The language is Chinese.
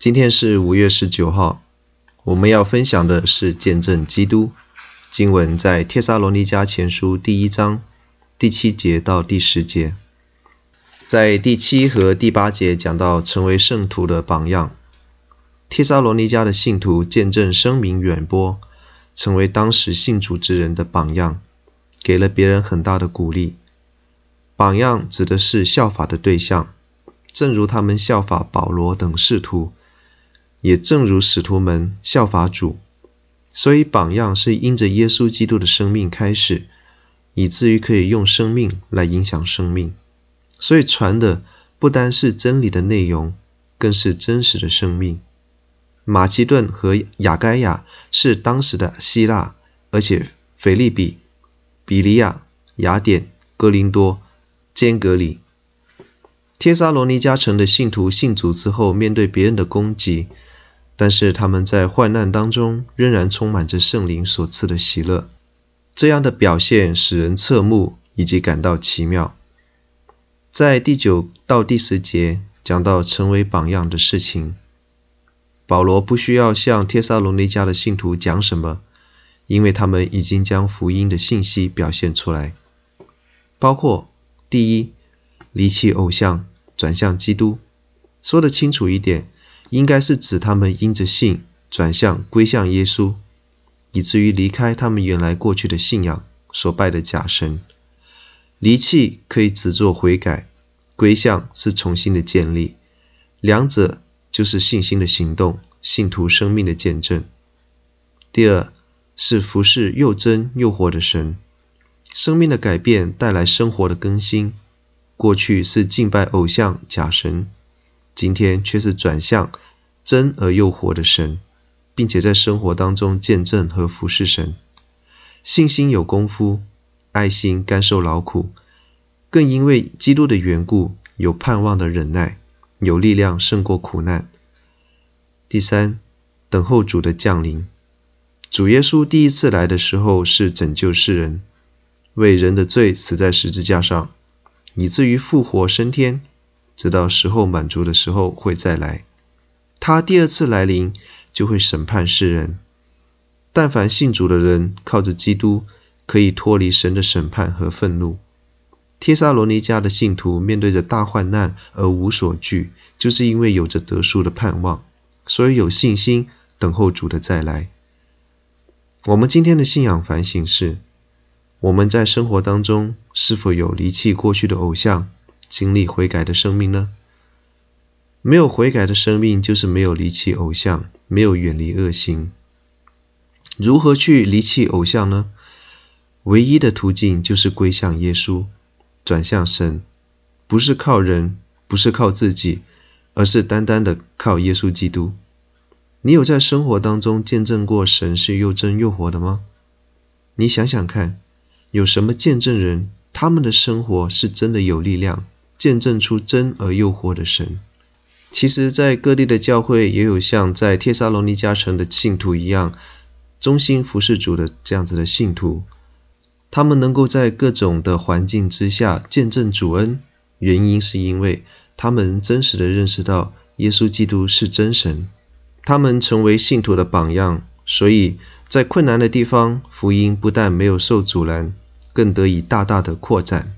今天是五月十九号，我们要分享的是见证基督。经文在帖撒罗尼迦前书第一章第七节到第十节，在第七和第八节讲到成为圣徒的榜样。帖撒罗尼迦的信徒见证声名远播，成为当时信主之人的榜样，给了别人很大的鼓励。榜样指的是效法的对象，正如他们效法保罗等使徒。也正如使徒们效法主，所以榜样是因着耶稣基督的生命开始，以至于可以用生命来影响生命。所以传的不单是真理的内容，更是真实的生命。马其顿和雅盖亚是当时的希腊，而且腓立比、比利亚、雅典、哥林多、坚革哩、帖撒罗尼加城的信徒信主之后，面对别人的攻击。但是他们在患难当中仍然充满着圣灵所赐的喜乐，这样的表现使人侧目以及感到奇妙。在第九到第十节讲到成为榜样的事情，保罗不需要向帖撒罗尼迦的信徒讲什么，因为他们已经将福音的信息表现出来，包括第一，离弃偶像，转向基督，说得清楚一点。应该是指他们因着信转向归向耶稣，以至于离开他们原来过去的信仰所拜的假神。离弃可以指作悔改，归向是重新的建立，两者就是信心的行动，信徒生命的见证。第二是服侍又真又活的神，生命的改变带来生活的更新。过去是敬拜偶像假神。今天却是转向真而又活的神，并且在生活当中见证和服侍神。信心有功夫，爱心甘受劳苦，更因为基督的缘故有盼望的忍耐，有力量胜过苦难。第三，等候主的降临。主耶稣第一次来的时候是拯救世人，为人的罪死在十字架上，以至于复活升天。直到时候满足的时候会再来，他第二次来临就会审判世人。但凡信主的人，靠着基督可以脱离神的审判和愤怒。帖撒罗尼迦的信徒面对着大患难而无所惧，就是因为有着得数的盼望，所以有信心等候主的再来。我们今天的信仰反省是：我们在生活当中是否有离弃过去的偶像？经历悔改的生命呢？没有悔改的生命，就是没有离弃偶像，没有远离恶行。如何去离弃偶像呢？唯一的途径就是归向耶稣，转向神，不是靠人，不是靠自己，而是单单的靠耶稣基督。你有在生活当中见证过神是又真又活的吗？你想想看，有什么见证人，他们的生活是真的有力量？见证出真而又活的神。其实，在各地的教会也有像在帖撒罗尼加城的信徒一样，忠心服侍主的这样子的信徒。他们能够在各种的环境之下见证主恩，原因是因为他们真实的认识到耶稣基督是真神。他们成为信徒的榜样，所以在困难的地方，福音不但没有受阻拦，更得以大大的扩展。